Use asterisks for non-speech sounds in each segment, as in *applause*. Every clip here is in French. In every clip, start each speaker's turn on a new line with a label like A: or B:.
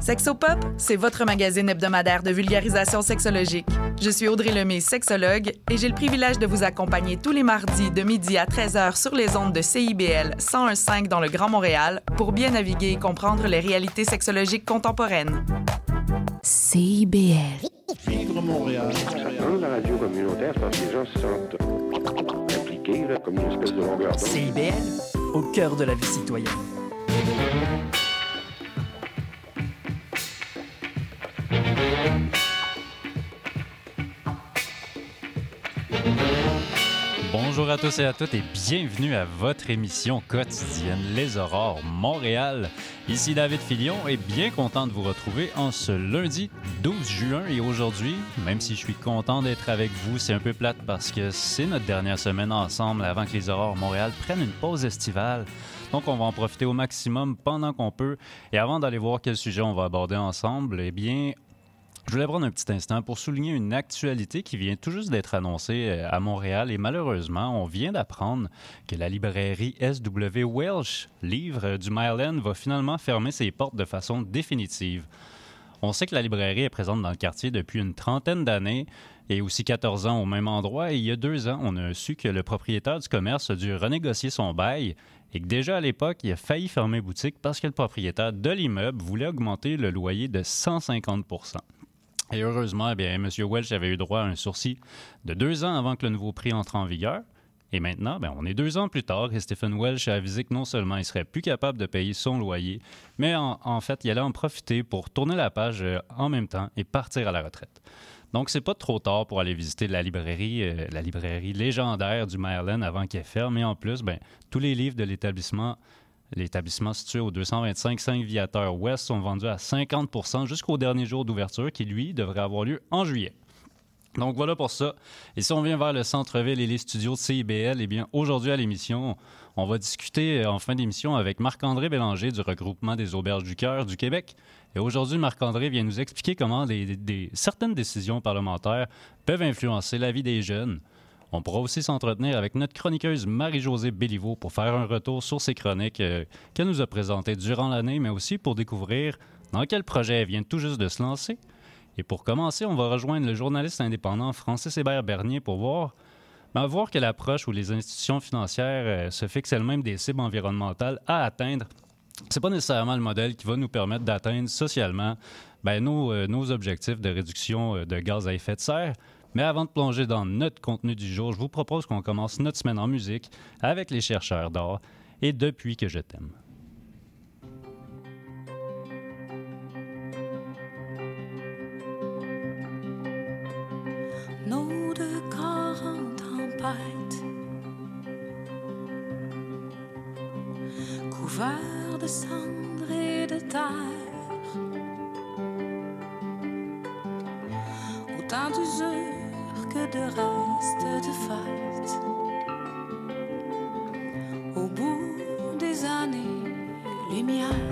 A: Sexopop, c'est votre magazine hebdomadaire de vulgarisation sexologique. Je suis Audrey Lemay, sexologue, et j'ai le privilège de vous accompagner tous les mardis de midi à 13h sur les ondes de CIBL 101.5 dans le Grand Montréal pour bien naviguer et comprendre les réalités sexologiques contemporaines.
B: CIBL.
C: Vivre Montréal.
D: Dans la radio communautaire, parce que les gens se sentent impliqués, là, comme une espèce de longueur d'onde.
B: CIBL, au cœur de la vie citoyenne.
E: Bonjour à tous et à toutes et bienvenue à votre émission quotidienne Les Aurores Montréal. Ici David Filion et bien content de vous retrouver en ce lundi 12 juin et aujourd'hui, même si je suis content d'être avec vous, c'est un peu plate parce que c'est notre dernière semaine ensemble avant que les Aurores Montréal prennent une pause estivale. Donc on va en profiter au maximum pendant qu'on peut et avant d'aller voir quel sujet on va aborder ensemble, eh bien je voulais prendre un petit instant pour souligner une actualité qui vient tout juste d'être annoncée euh, à Montréal et malheureusement, on vient d'apprendre que la librairie SW Welsh, livre du Myland, va finalement fermer ses portes de façon définitive. On sait que la librairie est présente dans le quartier depuis une trentaine d'années et aussi 14 ans au même endroit. Et il y a deux ans, on a su que le propriétaire du commerce a dû renégocier son bail et que déjà à l'époque, il a failli fermer boutique parce que le propriétaire de l'immeuble voulait augmenter le loyer de 150 et heureusement, eh bien, M. Welch avait eu droit à un sursis de deux ans avant que le nouveau prix entre en vigueur. Et maintenant, bien, on est deux ans plus tard et Stephen Welch a avisé que non seulement il serait plus capable de payer son loyer, mais en, en fait, il allait en profiter pour tourner la page euh, en même temps et partir à la retraite. Donc, c'est pas trop tard pour aller visiter la librairie, euh, la librairie légendaire du Maryland avant qu'elle ferme. Et en plus, ben, tous les livres de l'établissement L'établissement situé au 225 5 Viateur Ouest sont vendus à 50% jusqu'au dernier jour d'ouverture qui, lui, devrait avoir lieu en juillet. Donc voilà pour ça. Et si on vient vers le centre-ville et les studios de CIBL, eh bien aujourd'hui à l'émission, on va discuter euh, en fin d'émission avec Marc-André Bélanger du regroupement des auberges du cœur du Québec. Et aujourd'hui, Marc-André vient nous expliquer comment certaines décisions parlementaires peuvent influencer la vie des jeunes. On pourra aussi s'entretenir avec notre chroniqueuse Marie-Josée Béliveau pour faire un retour sur ses chroniques euh, qu'elle nous a présentées durant l'année, mais aussi pour découvrir dans quel projet elle vient tout juste de se lancer. Et pour commencer, on va rejoindre le journaliste indépendant Francis Hébert Bernier pour voir, ben, voir que l'approche où les institutions financières euh, se fixent elles-mêmes des cibles environnementales à atteindre, c'est pas nécessairement le modèle qui va nous permettre d'atteindre socialement ben, nos, euh, nos objectifs de réduction de gaz à effet de serre. Mais avant de plonger dans notre contenu du jour, je vous propose qu'on commence notre semaine en musique avec les chercheurs d'or et Depuis que je t'aime.
F: nos deux en de cendres et de terre, autant d'usure que de restes de fête. Au bout des années, lumière. avec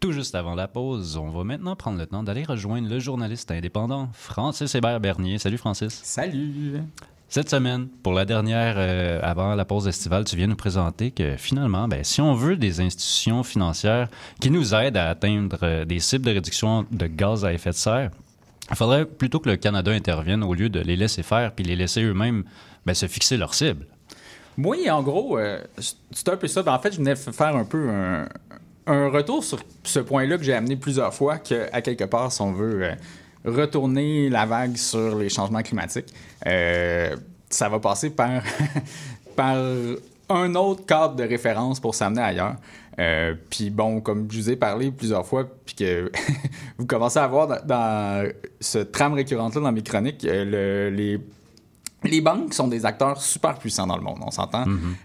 E: tout juste avant la pause, on va maintenant prendre le temps d'aller rejoindre le journaliste indépendant Francis Hébert Bernier. Salut Francis.
C: Salut!
E: Cette semaine, pour la dernière euh, avant la pause estivale, tu viens nous présenter que finalement, ben, si on veut des institutions financières qui nous aident à atteindre euh, des cibles de réduction de gaz à effet de serre, il faudrait plutôt que le Canada intervienne au lieu de les laisser faire puis les laisser eux-mêmes ben, se fixer leurs cibles.
C: Oui, en gros, euh, c'est un peu ça. Ben, en fait, je venais faire un peu un, un retour sur ce point-là que j'ai amené plusieurs fois, qu'à quelque part, si on veut euh, retourner la vague sur les changements climatiques, euh, ça va passer par, *laughs* par un autre cadre de référence pour s'amener ailleurs. Euh, puis bon, comme je vous ai parlé plusieurs fois, puis que *laughs* vous commencez à voir dans, ce trame récurrente-là dans mes chroniques, le- les les banques sont des acteurs super puissants dans le monde, on s'entend.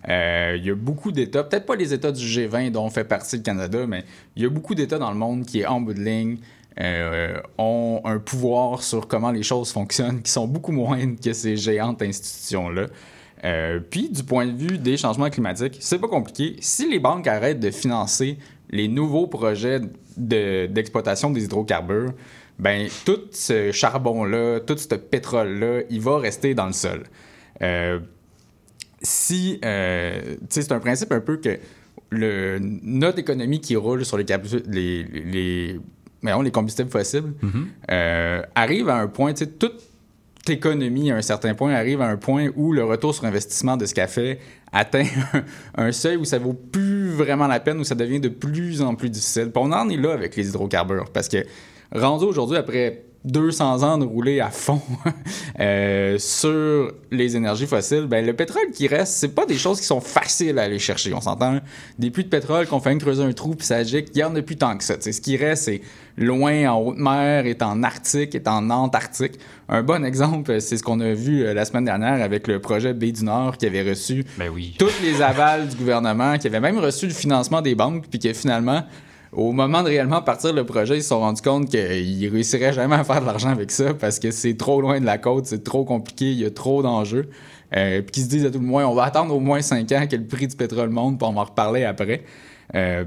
C: Euh, Il y a beaucoup d'États, peut-être pas les États du G20 dont fait partie le Canada, mais il y a beaucoup d'États dans le monde qui, en bout de ligne, euh, ont un pouvoir sur comment les choses fonctionnent, qui sont beaucoup moindres que ces géantes institutions-là. Euh, puis, du point de vue des changements climatiques, c'est pas compliqué. Si les banques arrêtent de financer les nouveaux projets de- d'exploitation des hydrocarbures, ben tout ce charbon-là, tout ce pétrole-là, il va rester dans le sol. Euh, si, euh, c'est un principe un peu que le, notre économie qui roule sur les, les, les, les combustibles fossiles euh, arrive à un point, tu sais, toute économie à un certain point arrive à un point où le retour sur investissement de ce qu'elle fait atteint un, *laughs* un seuil où ça vaut plus vraiment la peine, où ça devient de plus en plus difficile. Puis on en est là avec les hydrocarbures, parce que rendu aujourd'hui, après 200 ans de rouler à fond *laughs* euh, sur les énergies fossiles, ben, le pétrole qui reste, c'est pas des choses qui sont faciles à aller chercher. On s'entend, des puits de pétrole qu'on fait creuser un trou puis ça gicle, il y en a plus tant que ça. Ce qui reste, c'est loin en haute mer, est en Arctique, est en Antarctique. Un bon exemple, c'est ce qu'on a vu euh, la semaine dernière avec le projet Baie du Nord qui avait reçu
E: Ben oui.
C: toutes les avals du gouvernement, qui avait même reçu le financement des banques, puis que finalement, au moment de réellement partir le projet, ils se sont rendus compte qu'ils réussiraient jamais à faire de l'argent avec ça parce que c'est trop loin de la côte, c'est trop compliqué, il y a trop d'enjeux. Euh, puis qu'ils se disent à tout le moins, on va attendre au moins 5 ans que le prix du pétrole monte, puis on va en reparler après. Euh,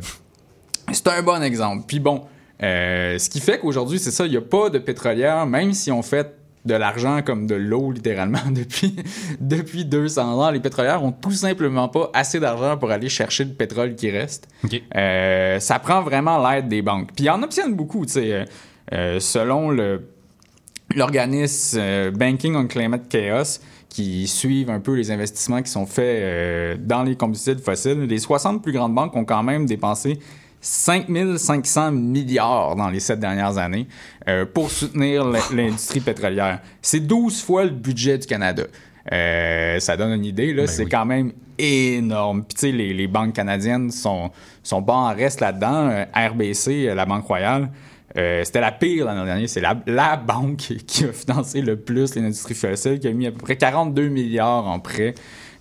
C: c'est un bon exemple. Puis bon, euh, ce qui fait qu'aujourd'hui, c'est ça, il n'y a pas de pétrolière, même si on fait de l'argent comme de l'eau, littéralement, *laughs* depuis, depuis 200 ans. Les pétrolières ont tout simplement pas assez d'argent pour aller chercher le pétrole qui reste. Euh, ça prend vraiment l'aide des banques. Puis ils en obtiennent beaucoup, tu sais. euh, euh, selon le, l'organisme euh, Banking on Climate Chaos, qui suivent un peu les investissements qui sont faits dans les combustibles fossiles, les 60 plus grandes banques ont quand même dépensé 5500 milliards dans les sept dernières années euh, pour soutenir l'industrie pétrolière. C'est 12 fois le budget du Canada. Euh, ça donne une idée, là, c'est
E: oui.
C: quand même énorme. Puis tu sais, les, les banques canadiennes sont, sont pas en reste là-dedans. Euh, RBC, la Banque Royale, euh, c'était la pire l'année dernière. C'est la, la banque qui a financé le plus l'industrie fossile, qui a mis à peu près 42 milliards en prêts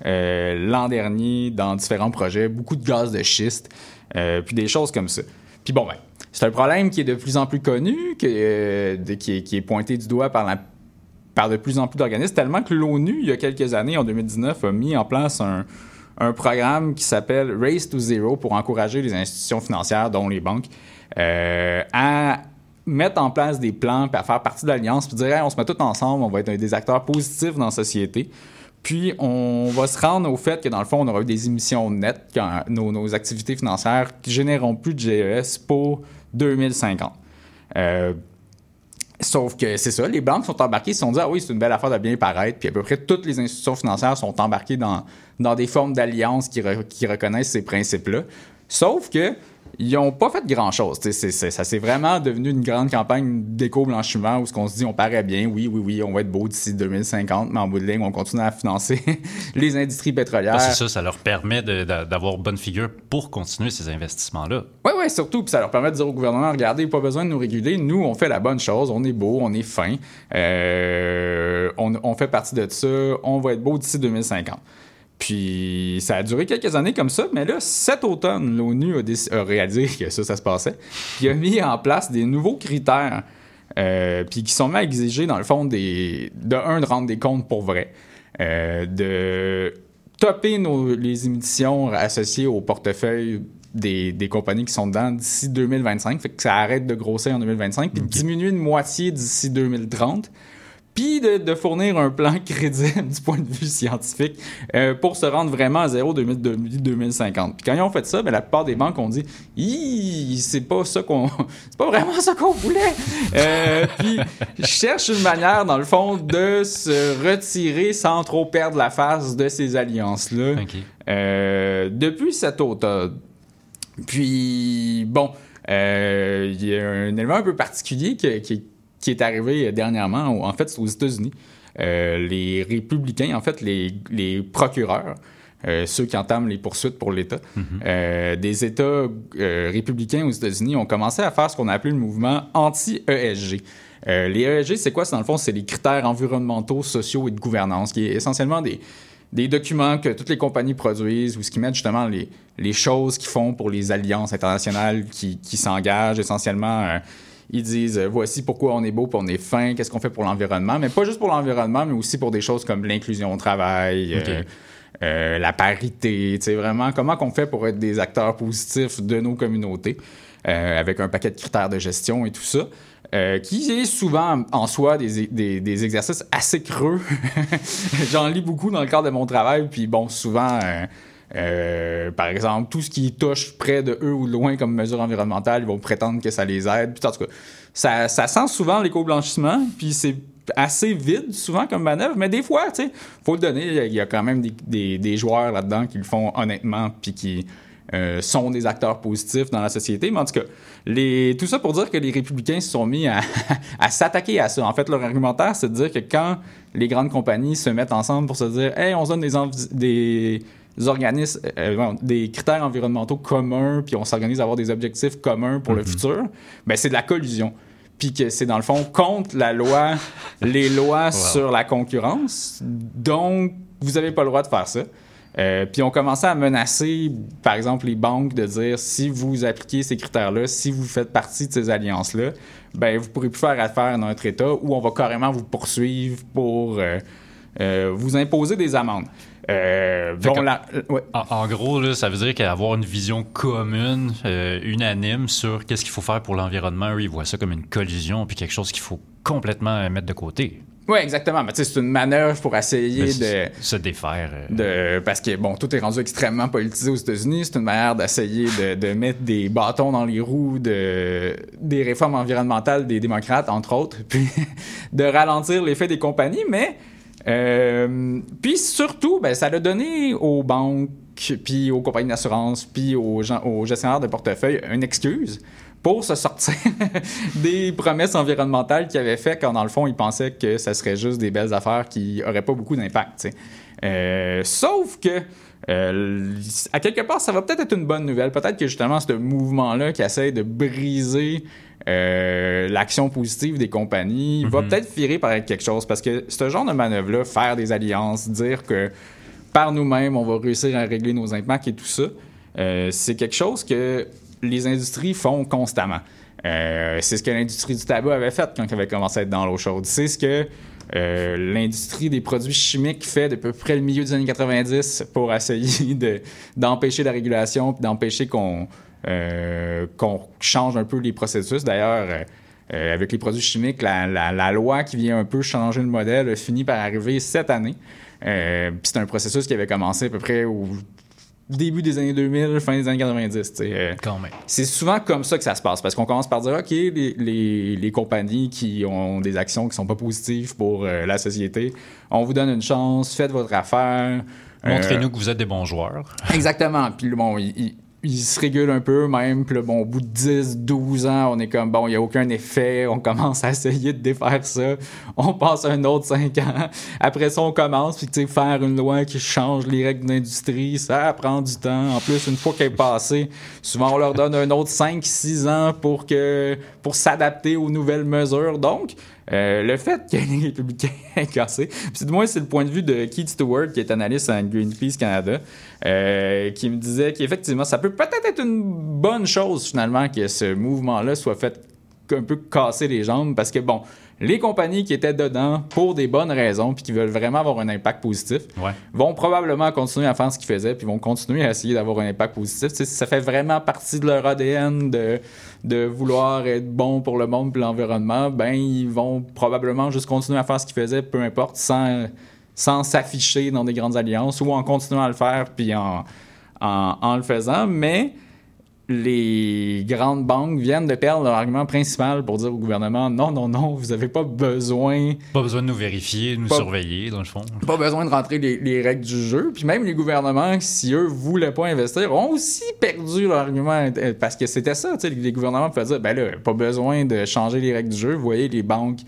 C: l'an dernier dans différents projets, beaucoup de gaz de schiste, euh, puis des choses comme ça. Puis bon, ben, c'est un problème qui est de plus en plus connu, euh, qui, est, pointé du doigt par, de plus en plus d'organismes, tellement que l'ONU, il y a quelques années, en 2019, a mis en place un, programme qui s'appelle Race to Zero pour encourager les institutions financières, dont les banques, euh, à mettre en place des plans, à faire partie de l'alliance, puis dire Hey, on se met tous ensemble, on va être des acteurs positifs dans la société. Puis on va se rendre au fait que dans le fond, on aura eu des émissions nettes, nos activités financières qui généreront plus de GES pour 2050. Euh, Sauf que c'est ça, les banques sont embarquées, ils se sont dit, ah oui, c'est une belle affaire de bien paraître, puis à peu près toutes les institutions financières sont embarquées dans, dans des formes d'alliances qui, re- qui reconnaissent ces principes-là. Sauf que ils n'ont pas fait grand-chose. C'est- c'est- ça s'est vraiment devenu une grande campagne d'éco-blanchiment où ce qu'on se dit, on paraît bien, oui, oui, oui, on va être beau d'ici 2050, mais en bout de ligne, on continue à financer *laughs* les industries pétrolières.
E: Que ça, ça leur permet d'avoir bonne figure pour continuer ces investissements-là.
C: Oui, oui, surtout. Puis ça leur permet de dire au gouvernement, regardez, pas besoin de nous réguler. Nous, on fait la bonne chose. On est beau, on est fin. Euh, on, on fait partie de ça. On va être beau d'ici 2050. Puis ça a duré quelques années comme ça, mais là, cet automne, l'ONU a, a réalisé *laughs* que ça, ça se passait, puis a mis en place des nouveaux critères, euh, puis qui sont mis à exiger, dans le fond, des, de un, de rendre des comptes pour vrai, euh, de topper nos, les émissions associées au portefeuille des, des compagnies qui sont dedans d'ici 2025. Fait que ça arrête de grossir en 2025, puis de diminuer de moitié d'ici 2030 puis de, de fournir un plan *laughs* crédible du point de vue scientifique euh, pour se rendre vraiment à zéro 2000 2050. Puis quand ils ont fait ça, ben, la plupart des banques ont dit c'est pas ça qu'on *laughs* c'est pas vraiment ça qu'on voulait. Euh, puis cherche une manière dans le fond de se retirer sans trop perdre la face de ces alliances là euh, depuis cet automne. Puis, bon, euh, il y a un élément un peu particulier que- qui, qui est arrivé dernièrement. où, En fait, aux États-Unis. Euh, les républicains, en fait, les, les procureurs, euh, ceux qui entament les poursuites pour l'État, euh, des États euh, républicains aux États-Unis ont commencé à faire ce qu'on a appelé le mouvement anti-ESG. Euh, les ESG, c'est quoi? C'est, Dans le fond, c'est les critères environnementaux, sociaux et de gouvernance, qui est essentiellement des, des documents que toutes les compagnies produisent ou ce qui mettent justement les, les choses qu'ils font pour les alliances internationales qui, qui s'engagent essentiellement. Ils disent euh, voici pourquoi on est beau, puis on est fin, qu'est-ce qu'on fait pour l'environnement, mais pas juste pour l'environnement, mais aussi pour des choses comme l'inclusion au travail, euh, euh, la parité, tu sais, vraiment comment qu'on fait pour être des acteurs positifs de nos communautés, avec un paquet de critères de gestion et tout ça. euh, qui est souvent en soi des, des- des exercices assez creux. *laughs* J'en lis beaucoup dans le cadre de mon travail, puis bon, souvent, euh, euh, par exemple, tout ce qui touche près de eux ou loin comme mesure environnementale, ils vont prétendre que ça les aide. Puis en tout cas, ça, sent souvent l'éco-blanchissement, puis c'est assez vide souvent comme manœuvre, mais des fois, tu sais, faut le donner, il y a quand même des, joueurs là-dedans qui le font honnêtement, puis qui euh, sont des acteurs positifs dans la société. Mais en tout cas, tout ça pour dire que les républicains se sont mis *laughs* à, s'attaquer à ça. En fait, leur argumentaire, c'est de dire que quand les grandes compagnies se mettent ensemble pour se dire, hey, on se donne des, des organismes, euh, bon, des critères environnementaux communs, puis on s'organise à avoir des objectifs communs pour le futur, ben c'est de la collusion. Puis que c'est dans le fond contre la loi, *laughs* les lois sur la concurrence. Donc, vous n'avez pas le droit de faire ça. Euh, puis on commençait à menacer, par exemple, les banques de dire si vous appliquez ces critères-là, si vous faites partie de ces alliances-là, ben vous pourrez plus faire affaire dans notre État ou on va carrément vous poursuivre pour euh, euh, vous imposer des amendes. Euh, la- euh, ouais.
E: En, en gros, là, ça veut dire qu'avoir une vision commune, euh, unanime sur qu'est-ce qu'il faut faire pour l'environnement, eux, ils voient ça comme une collision puis quelque chose qu'il faut complètement euh, mettre de côté.
C: Ouais, exactement. Mais tu sais, c'est une manœuvre pour essayer de.
E: Se défaire. euh,
C: de parce que bon tout est rendu extrêmement politisé aux États-Unis c'est une manière d'essayer de, de mettre des bâtons dans les roues de des réformes environnementales des démocrates entre autres *laughs* puis de ralentir l'effet des compagnies mais euh, puis surtout ben ça l'a donné aux banques puis aux compagnies d'assurance puis aux gestionnaires de portefeuille une excuse pour se sortir *laughs* des promesses environnementales qu'ils avaient fait quand, dans le fond, ils pensaient que ça serait juste des belles affaires qui n'auraient pas beaucoup d'impact. Euh, sauf que, euh, à quelque part, ça va peut-être être une bonne nouvelle. Peut-être que, justement, ce mouvement-là qui essaie de briser euh, l'action positive des compagnies va peut-être virer par être quelque chose. Parce que ce genre de manœuvre-là, faire des alliances, dire que par nous-mêmes, on va réussir à régler nos impacts et tout ça, euh, c'est quelque chose que les industries font constamment. Euh, c'est ce que l'industrie du tabac avait fait quand elle avait commencé à être dans l'eau chaude. C'est ce que euh, l'industrie des produits chimiques fait depuis peu près le milieu des années 90 pour essayer *laughs* de- d'empêcher la régulation d'empêcher qu'on qu'on change un peu les processus. D'ailleurs, euh, euh, avec les produits chimiques, la, la- la loi qui vient un peu changer le modèle a fini par arriver cette année. Euh, puis c'est un processus qui avait commencé à peu près au début des années 2000, fin des années 90. tu sais. Euh,
E: Quand même.
C: c'est souvent comme ça que ça se passe, parce qu'on commence par dire, OK, les, les- les compagnies qui ont des actions qui sont pas positives pour euh, la société, on vous donne une chance, faites votre affaire. Euh,
E: Montrez-nous que vous êtes des bons joueurs.
C: Exactement. Puis bon, il, il- il se régule un peu même. Puis bon, au bout de 10, 12 ans, on est comme, bon, il n'y a aucun effet. On commence à essayer de défaire ça. On passe un autre 5 ans. Après ça, on commence. Puis, tu sais, faire une loi qui change les règles d'industrie, ça prend du temps. En plus, une fois qu'elle est passée, souvent, on leur donne un autre 5, 6 ans pour, que, pour s'adapter aux nouvelles mesures. Donc, euh, le fait que *laughs* les républicains aient cassé, c'est- moi, c'est le point de vue de Keith Stewart, qui est analyste à Greenpeace Canada, euh, qui me disait qu'effectivement, ça peut peut-être être une bonne chose, finalement, que ce mouvement-là soit fait un peu casser les jambes, parce que, bon, Les compagnies qui étaient dedans pour des bonnes raisons puis qui veulent vraiment avoir un impact positif
E: Ouais.
C: vont probablement continuer à faire ce qu'ils faisaient puis vont continuer à essayer d'avoir un impact positif. Tu sais, ça fait vraiment partie de leur ADN de, de vouloir être bon pour le monde et l'environnement. Ben, ils vont probablement juste continuer à faire ce qu'ils faisaient, peu importe, sans, sans s'afficher dans des grandes alliances ou en continuant à le faire puis en, en, en le faisant. Mais les grandes banques viennent de perdre leur argument principal pour dire au gouvernement non, non, non, vous n'avez pas besoin
E: Pas besoin de nous vérifier, de nous
C: Pas-
E: surveiller, dans le fond.
C: pas besoin de rentrer les, les règles du jeu. Puis même les gouvernements, si eux voulaient pas investir, ont aussi perdu leur argument euh, parce que c'était ça. tu sais, Les gouvernements pouvaient dire ben là, pas besoin de changer les règles du jeu. Vous voyez, les banques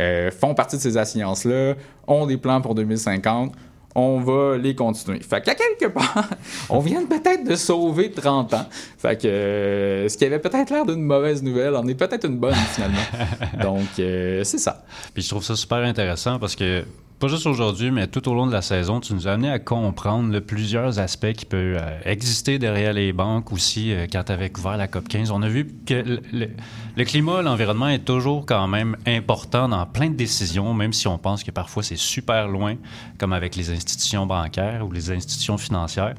C: euh, font partie de ces assurances-là, ont des plans pour 2050. On va les continuer. Fait qu'à quelque part, *laughs* on vient peut-être de sauver 30 ans. Fait que euh, ce qui avait peut-être l'air d'une mauvaise nouvelle en est peut-être une bonne finalement. *laughs* Donc, euh, c'est ça.
E: Puis je trouve ça super intéressant parce que, pas juste aujourd'hui, mais tout au long de la saison, tu nous as amené à comprendre plusieurs aspects qui peuvent euh, exister derrière les banques aussi. euh, quand tu avais couvert la COP 15, on a vu que le- le climat, l'environnement est toujours quand même important dans plein de décisions, même si on pense que parfois c'est super loin, comme avec les institutions bancaires ou les institutions financières.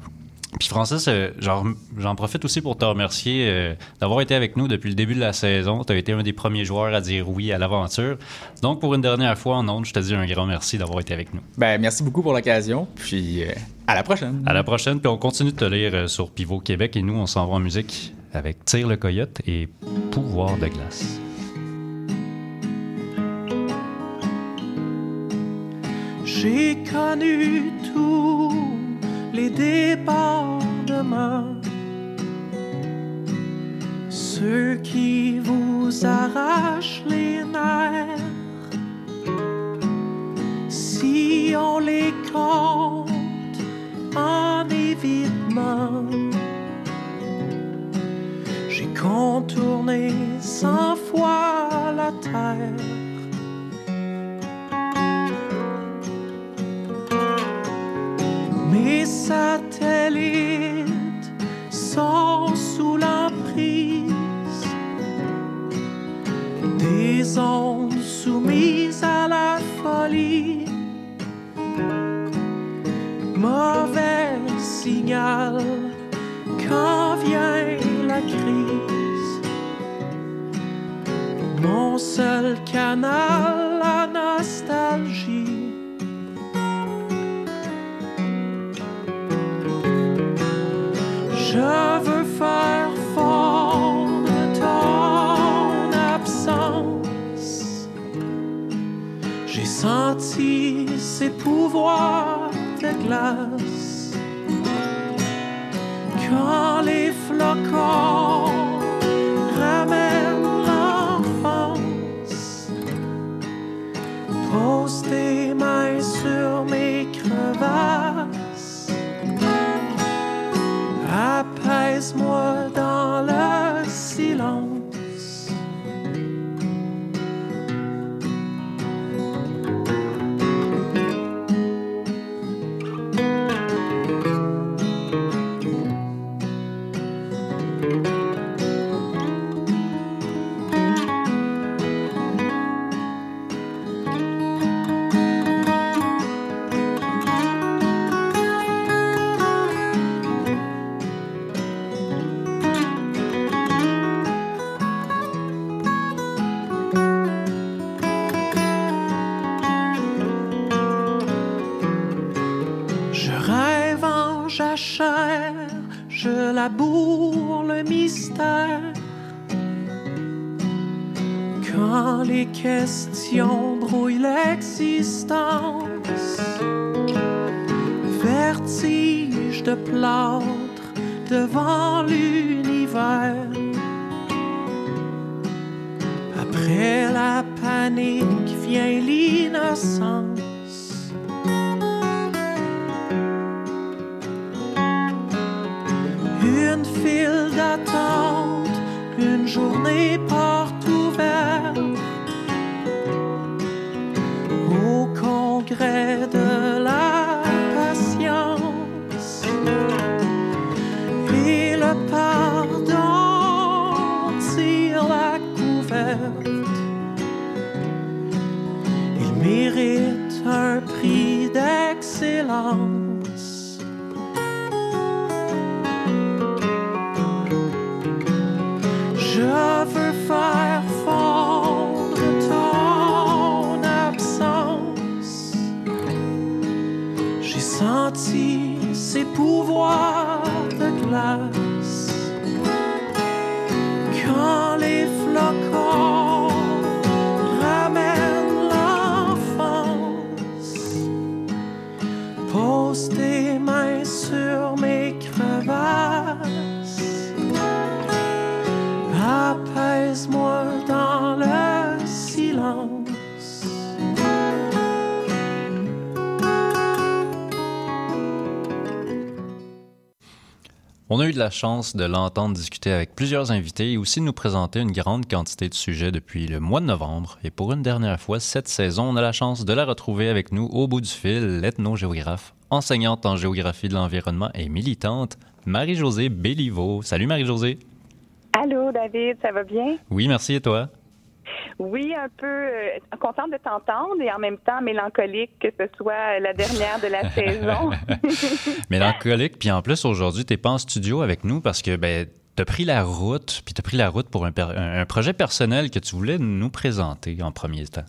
E: Puis Francis, euh, j'en profite aussi pour te remercier euh, d'avoir été avec nous depuis le début de la saison. Tu as été un des premiers joueurs à dire oui à l'aventure. Donc pour une dernière fois en ondes, je te dis un grand merci d'avoir été avec nous.
C: Ben, merci beaucoup pour l'occasion. Puis, euh, à la prochaine.
E: À la prochaine, puis on continue de te lire sur Pivot Québec et nous, on s'en va en musique avec Tire le Coyote et Pouvoir de glace.
G: J'ai connu tous les débordements, ceux qui vous arrachent canal, la nostalgie. Je veux faire fondre ton absence. J'ai senti ses pouvoirs de glace. Quand les flocons Quand
E: On a eu de la chance de l'entendre discuter avec plusieurs invités et aussi nous présenter une grande quantité de sujets depuis le mois de novembre. Et pour une dernière fois, cette saison, on a la chance de la retrouver avec nous au bout du fil, l'ethnogéographe, enseignante en géographie de l'environnement et militante, Marie-Josée Béliveau. Salut Marie-Josée.
H: Allô, David, ça va bien?
E: Oui, merci et toi?
H: Oui, un peu euh, contente de t'entendre et en même temps mélancolique que ce soit la dernière de la *laughs* saison. *laughs* *laughs*
E: Mélancolique, puis en plus aujourd'hui, t'es pas en studio avec nous parce que ben t'as pris la route, puis t'as pris la route pour un, un projet personnel que tu voulais nous présenter en premier temps.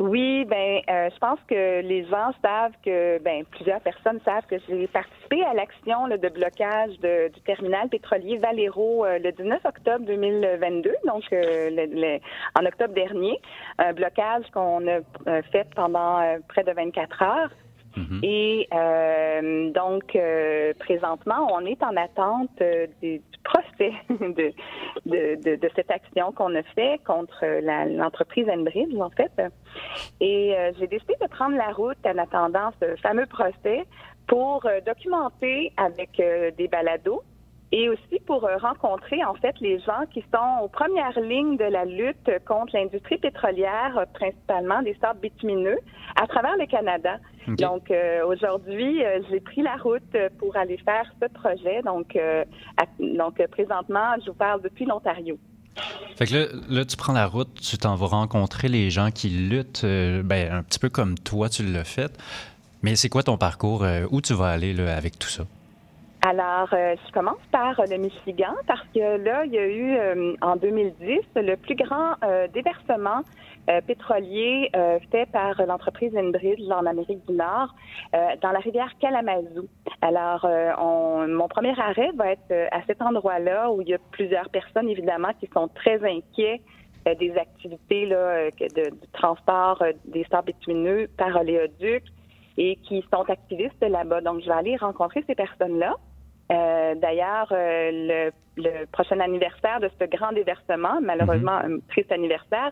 H: Oui, ben, euh, je pense que les gens savent que, ben, plusieurs personnes savent que j'ai participé à l'action de blocage de- du terminal pétrolier Valero euh, le 19 octobre 2022, donc euh, le- le- en octobre dernier, un blocage qu'on a euh, fait pendant euh, près de 24 heures.
E: Mhm.
H: Et euh, donc, euh, présentement, on est en attente euh, du, du procès *laughs* de, de, de, de cette action qu'on a fait contre la- l'entreprise Enbridge, en fait. Et euh, j'ai décidé de prendre la route en attendant ce fameux procès pour euh, documenter avec euh, des balados et aussi pour euh, rencontrer en fait les gens qui sont aux premières lignes de la lutte contre l'industrie pétrolière, euh, principalement des sables bitumineux, à travers le Canada. Donc euh, aujourd'hui, euh, j'ai pris la route pour aller faire ce projet. Donc, euh, à- donc présentement, je vous parle depuis l'Ontario.
E: Fait que là, là, tu prends la route, tu t'en vas rencontrer les gens qui luttent, ben, un petit peu comme toi, tu l'as fait. Mais c'est quoi ton parcours? où tu vas aller là, avec tout ça?
H: Alors, euh, je commence par le Michigan parce que là, il y a eu euh, en 2010 le plus grand euh, déversement euh, pétrolier euh, fait par l'entreprise Enbridge en Amérique du Nord euh, dans la rivière Kalamazoo. Alors, on- mon premier arrêt va être à cet endroit-là où il y a plusieurs personnes évidemment qui sont très inquiets des activités là, de, du transport des sables bitumineux par oléoduc et qui sont activistes là-bas. Donc, je vais aller rencontrer ces personnes-là. Euh, D'ailleurs, euh, le, le prochain anniversaire de ce grand déversement, malheureusement un triste anniversaire,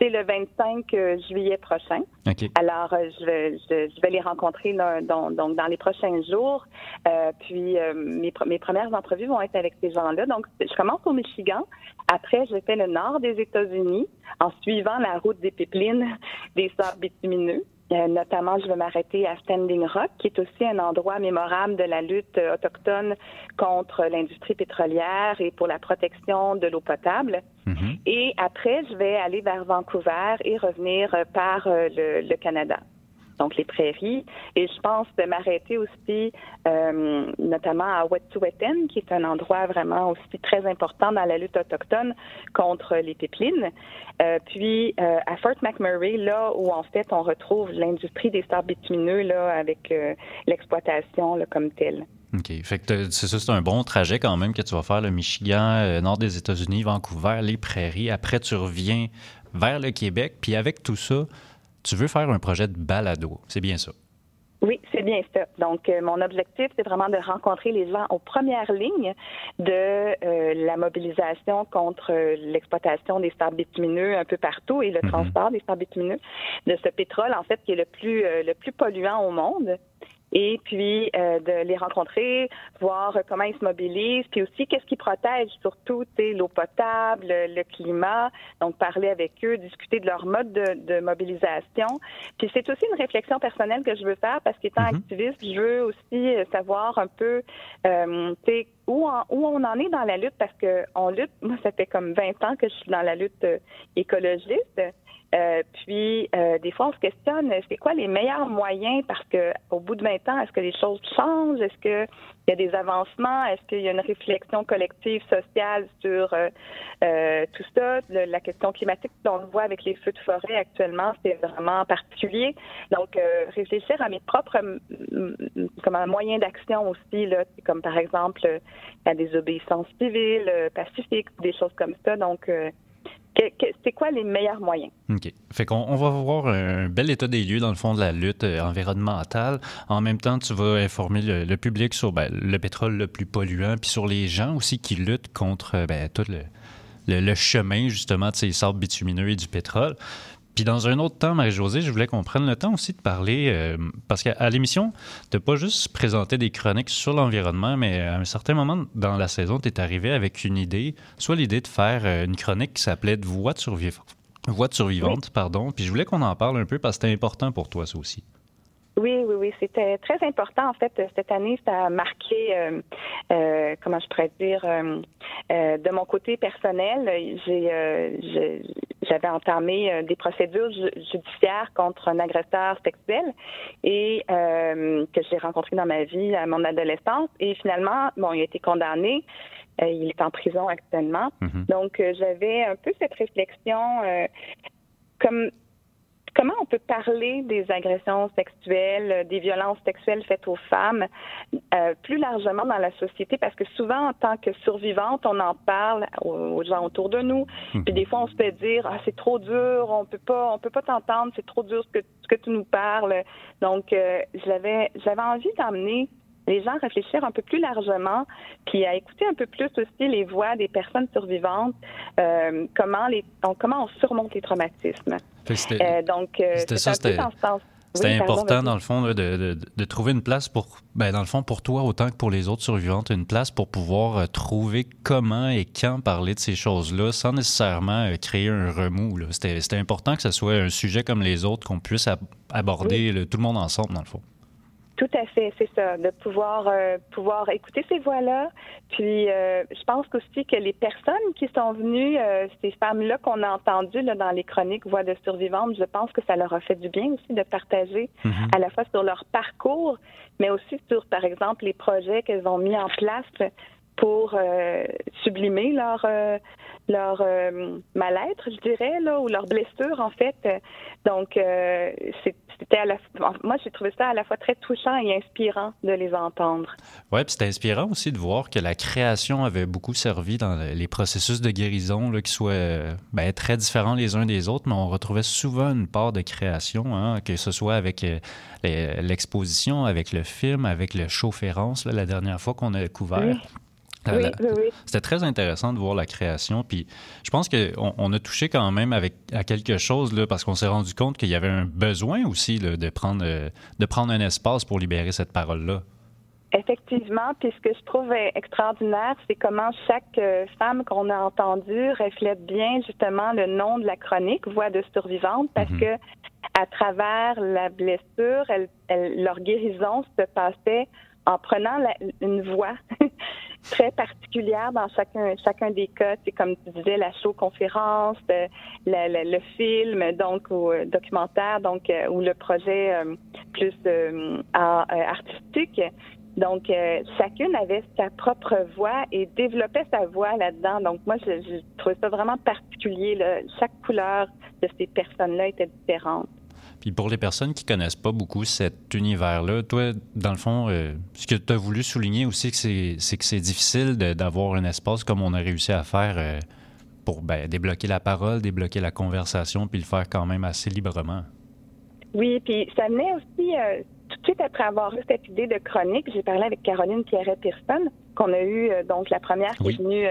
H: c'est le 25 juillet prochain.
E: OK.
H: Alors, euh, je, vais- je, je vais les rencontrer là, donc dans les prochains jours. Euh, puis, euh, mes premières entrevues vont être avec ces gens-là. Donc, je commence au Michigan. Après, je fais le nord des États-Unis en suivant la route des pipelines des sables bitumineux. Euh, notamment, je vais m'arrêter à Standing Rock, qui est aussi un endroit mémorable de la lutte euh, autochtone contre l'industrie pétrolière et pour la protection de l'eau potable.
E: Mhm.
H: Et après, je vais aller vers Vancouver et revenir euh, par le, le Canada. Donc, les prairies. Et je pense de m'arrêter aussi, euh, notamment à Wet'suwet'en, qui est un endroit vraiment aussi très important dans la lutte autochtone contre les pipelines. Euh, puis, euh, à Fort McMurray, là où, en fait, on retrouve l'industrie des sables bitumineux, avec l'exploitation, comme telle.
E: OK. Fait que c'est ça, c'est un bon trajet quand même que tu vas faire, le Michigan, nord des États-Unis, Vancouver, les prairies. Après, tu reviens vers le Québec. Puis avec tout ça, tu veux faire un projet de balado. C'est bien ça?
H: Oui, c'est bien ça. Donc, euh, mon objectif, c'est vraiment de rencontrer les gens aux premières lignes de euh, la mobilisation contre euh, l'exploitation des sables bitumineux un peu partout et le
E: Mhm.
H: transport des sables bitumineux, de ce pétrole, en fait, qui est le plus, le plus polluant au monde. Et puis, euh, de les rencontrer, voir comment ils se mobilisent, puis aussi qu'est-ce qui protège, surtout, l'eau potable, le, climat. Donc, parler avec eux, discuter de leur mode de, de mobilisation. Puis c'est aussi une réflexion personnelle que je veux faire parce qu'étant
E: Mhm.
H: activiste, je veux aussi euh, savoir un peu, euh, où, en- où on en est dans la lutte, parce que on lutte, moi, ça fait comme 20 ans que je suis dans la lutte euh, écologiste. Euh, puis, euh, des fois, on se questionne, c'est quoi les meilleurs moyens? Parce que au bout de 20 ans, est-ce que les choses changent? Est-ce qu'il y a des avancements? Est-ce qu'il y a une réflexion collective sociale sur euh, euh, tout ça? La question climatique, on le voit avec les feux de forêt actuellement, c'est vraiment particulier. Donc, euh, réfléchir à mes propres comme un moyen d'action aussi, là, comme par exemple euh, à des obéissances civiles, euh, pacifiques, des choses comme ça. Donc, euh, c'est quoi les meilleurs moyens?
E: OK. Fait qu'on on va voir un bel état des lieux dans le fond de la lutte euh, environnementale. En même temps, tu vas informer le, public sur ben, le pétrole le plus polluant, puis sur les gens aussi qui luttent contre euh, ben, tout le chemin justement de ces sables bitumineux et du pétrole. Puis dans un autre temps, Marie-Josée, je voulais qu'on prenne le temps aussi de parler, euh, parce qu'à l'émission, tu pas juste présenté des chroniques sur l'environnement, mais à un certain moment dans la saison, tu es arrivé avec une idée, soit l'idée de faire euh, une chronique qui s'appelait de Voix de survivante. Voix de survivante, pardon. Puis je voulais qu'on en parle un peu parce que c'était important pour toi, ça aussi.
H: Oui, oui, oui, c'était très important. En fait, cette année, ça a marqué, euh, euh, comment je pourrais dire, euh, de mon côté personnel, j'ai, j'avais entamé des procédures ju- judiciaires contre un agresseur sexuel et que j'ai rencontré dans ma vie à mon adolescence. Et finalement, bon, il a été condamné. Il est en prison actuellement.
E: Mhm.
H: Donc, j'avais un peu cette réflexion comme comment on peut parler des agressions sexuelles, euh, des violences sexuelles faites aux femmes euh, plus largement dans la société? Parce que souvent en tant que survivante, on en parle aux, gens autour de nous. Puis des fois on se fait dire ah c'est trop dur, on peut pas on peut pas t'entendre, c'est trop dur ce que ce que tu nous parles. Donc euh, j'avais j'avais envie d'emmener les gens réfléchir un peu plus largement, puis à écouter un peu plus aussi les voix des personnes survivantes, euh, comment les donc, comment on surmonte les traumatismes. Euh, donc, euh,
E: C'était ça, c'était-
H: dans ce sens.
E: C'était
H: Oui, pardon,
E: important, dans le fond, là, de, de- de trouver une place pour, ben, dans le fond, pour toi autant que pour les autres survivantes, une place pour pouvoir trouver comment et quand parler de ces choses-là sans nécessairement créer un remous. là. C'était c'était important que ce soit un sujet comme les autres, qu'on puisse ab- aborder le- tout le monde ensemble, dans le fond.
H: Tout à fait, c'est ça, de pouvoir euh, pouvoir écouter ces voix-là. Puis, euh, je pense aussi que les personnes qui sont venues, euh, ces femmes-là qu'on a entendues là, dans les chroniques Voix de survivantes, je pense que ça leur a fait du bien aussi de partager
E: Mhm.
H: à la fois sur leur parcours, mais aussi sur, par exemple, les projets qu'elles ont mis en place pour euh, sublimer leur euh, leur euh, mal-être, je dirais, là, ou leur blessure, en fait. Donc, euh, c'est- c'était à la moi, j'ai trouvé ça à la fois très touchant et inspirant de les entendre.
E: Oui, puis c'était inspirant aussi de voir que la création avait beaucoup servi dans le- les processus de guérison, là, qui soient euh, ben, très différents les uns des autres, mais on retrouvait souvent une part de création, hein, que ce soit avec euh, l'exposition, avec le film, avec le show la dernière fois qu'on a couvert.
H: Oui.
E: La-
H: oui,
E: la-
H: oui, oui.
E: C'était très intéressant de voir la création. Puis je pense qu'on on a touché quand même avec, à quelque chose, là, parce qu'on s'est rendu compte qu'il y avait un besoin aussi là, de, prendre, euh, de prendre un espace pour libérer cette parole-là.
H: Effectivement, puis ce que je trouve extraordinaire, c'est comment chaque euh, femme qu'on a entendue reflète bien justement le nom de la chronique, Voix de survivante, parce
E: Mhm.
H: que à travers la blessure, elle, elle- leur guérison se passait en prenant la- une voix *laughs* très particulière dans chacun chacun des cas. C'est comme tu disais, la show conférence, euh, la- la- le film, donc ou euh, documentaire, donc euh, ou le projet euh, plus euh, art- euh, artistique. Donc, euh, chacune avait sa propre voix et développait sa voix là-dedans. Donc, moi, je, je trouvais ça vraiment particulier. là. Chaque couleur de ces personnes-là était différente.
E: Puis pour les personnes qui connaissent pas beaucoup cet univers-là, toi, dans le fond, euh, ce que tu as voulu souligner aussi, c'est que c'est difficile d'avoir un espace comme on a réussi à faire euh, pour ben, débloquer la parole, débloquer la conversation, puis le faire quand même assez librement.
H: Oui, puis ça venait aussi, euh, tout de suite après avoir eu cette idée de chronique, j'ai parlé avec Caroline Pierret-Pearson, qu'on a eu, donc la première qui
E: Oui.
H: est venue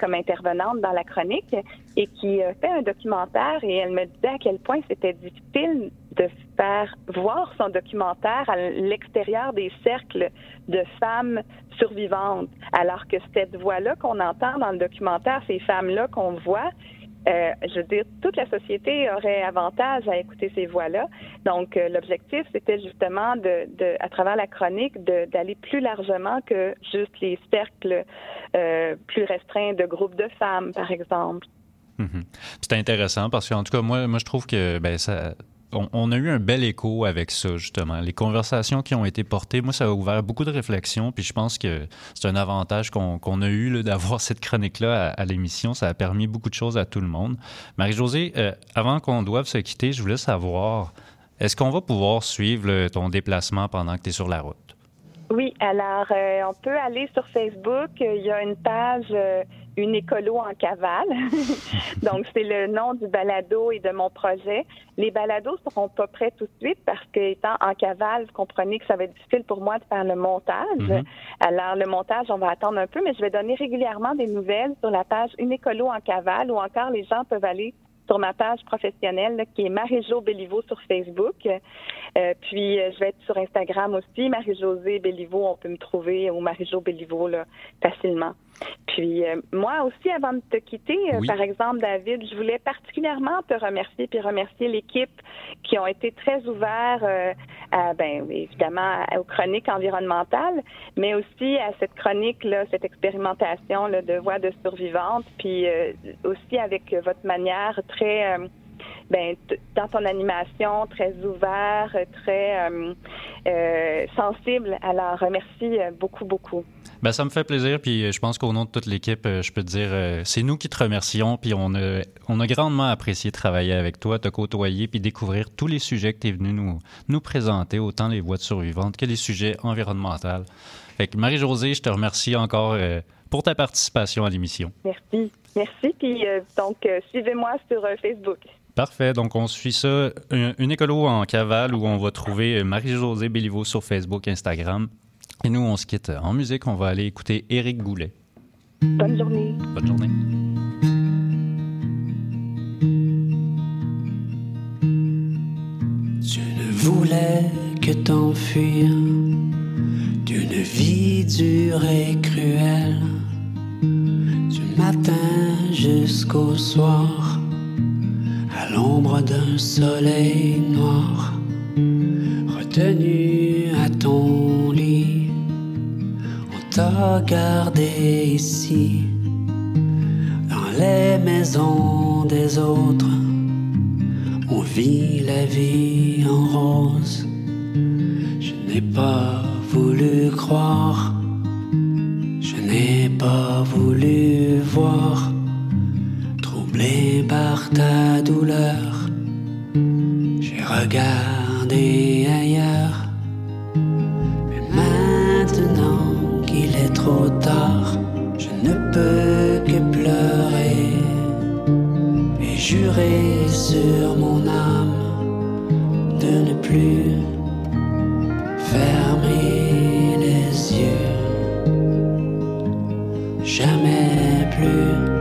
H: comme intervenante dans la chronique, et qui euh, fait un documentaire, et elle me disait à quel point c'était difficile de faire voir son documentaire à l'extérieur des cercles de femmes survivantes, alors que cette voix-là qu'on entend dans le documentaire, ces femmes-là qu'on voit, euh, je veux dire, toute la société aurait avantage à écouter ces voix-là. Donc, euh, l'objectif, c'était justement, de, de, à travers la chronique, d'aller plus largement que juste les cercles euh, plus restreints de groupes de femmes, par exemple.
E: Mhm. C'est intéressant parce qu'en tout cas, moi, moi je trouve que ben, ça, on, a eu un bel écho avec ça, justement. Les conversations qui ont été portées, moi, ça a ouvert beaucoup de réflexions. Puis je pense que c'est un avantage qu'on a eu *laughs* d'avoir cette chronique-là à, l'émission. Ça a permis beaucoup de choses à tout le monde. Marie-Josée, euh, avant qu'on doive se quitter, je voulais savoir, est-ce qu'on va pouvoir suivre ton déplacement pendant que tu es sur la route?
H: Oui, alors euh, on peut aller sur Facebook. Il y a une page euh, Une écolo en cavale. *laughs* Donc, c'est le nom du balado et de mon projet. Les balados seront pas prêts tout de suite parce que, étant en cavale, vous comprenez que ça va être difficile pour moi de faire le montage.
E: Mhm.
H: Alors, le montage, on va attendre un peu, mais je vais donner régulièrement des nouvelles sur la page Une écolo en cavale ou encore les gens peuvent aller sur ma page professionnelle là, qui est Marie-Jo Béliveau sur Facebook. Euh, puis, euh, je vais être sur Instagram aussi, Marie-Josée Béliveau, on peut me trouver, ou Marie-Jo Béliveau, là, facilement. Puis, euh, moi aussi, avant de te quitter, euh, par exemple, David, je voulais particulièrement te remercier, puis remercier l'équipe qui ont été très ouverts euh, à, ben, évidemment, aux chroniques environnementales, mais aussi à cette chronique-là, cette expérimentation là, de voix de survivante, puis euh, aussi avec euh, votre manière très... ben, dans ton animation, très ouvert, très euh, euh, sensible. Alors, merci euh, beaucoup, beaucoup.
E: Ben, ça me fait plaisir, puis je pense qu'au nom de toute l'équipe, je peux te dire, c'est nous qui te remercions, puis on a, on a grandement apprécié travailler avec toi, te côtoyer, puis découvrir tous les sujets que tu es venu nous, nous présenter, autant les voies de survivantes que les sujets environnementaux. Fait que Marie-Josée, je te remercie encore pour ta participation à l'émission.
H: Merci. Merci. Puis, euh, donc, euh, suivez-moi sur euh, Facebook.
E: Parfait. Donc, on suit ça. Un- Une écolo en cavale où on va trouver Marie-Josée Béliveau sur Facebook, Instagram. Et nous, on se quitte en musique. On va aller écouter Éric Goulet.
H: Bonne journée.
E: Bonne journée.
I: Tu ne voulais que t'enfuir d'une vie dure et cruelle, du matin jusqu'au soir, l'ombre d'un soleil noir, retenu à ton lit. On t'a gardé ici, dans les maisons des autres. On vit la vie en rose. Je n'ai pas voulu croire. Je n'ai pas voulu voir. Troublé par ta douleur. J'ai regardé ailleurs. Mais maintenant qu'il est trop tard, je ne peux que pleurer et jurer sur mon âme de ne plus fermer les yeux. Jamais plus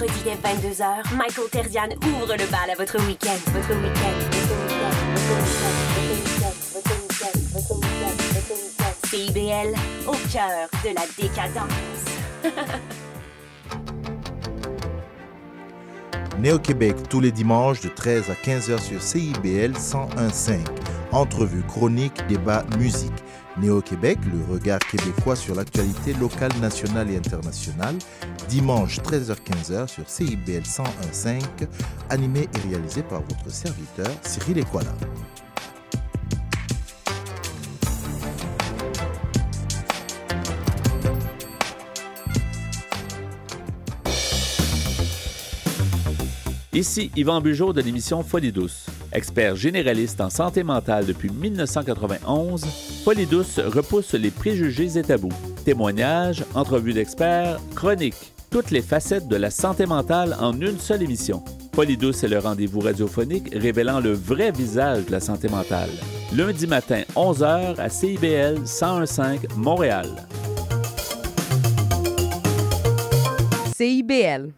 I: Les
J: vendredis dès 22h, Michael Terzian ouvre le bal à votre week-end. Votre week-end. CIBL, au cœur de la décadence. *laughs*
K: Néo-Québec tous les dimanches de 13 à 15h sur CIBL 101.5. Entrevue, chronique, débat, musique. Néo-Québec, le regard québécois sur l'actualité locale, nationale et internationale. Dimanche 13h-15h sur CIBL 101.5. Animé et réalisé par votre serviteur Cyril Equala.
L: Ici Yvan Bugeaud de l'émission Folie douce. Expert généraliste en santé mentale depuis 1991, Folie douce repousse les préjugés et tabous. Témoignages, entrevues d'experts, chroniques, toutes les facettes de la santé mentale en une seule émission. Folie douce est le rendez-vous radiophonique révélant le vrai visage de la santé mentale. Lundi matin, 11h à CIBL 1015 Montréal.
M: CIBL.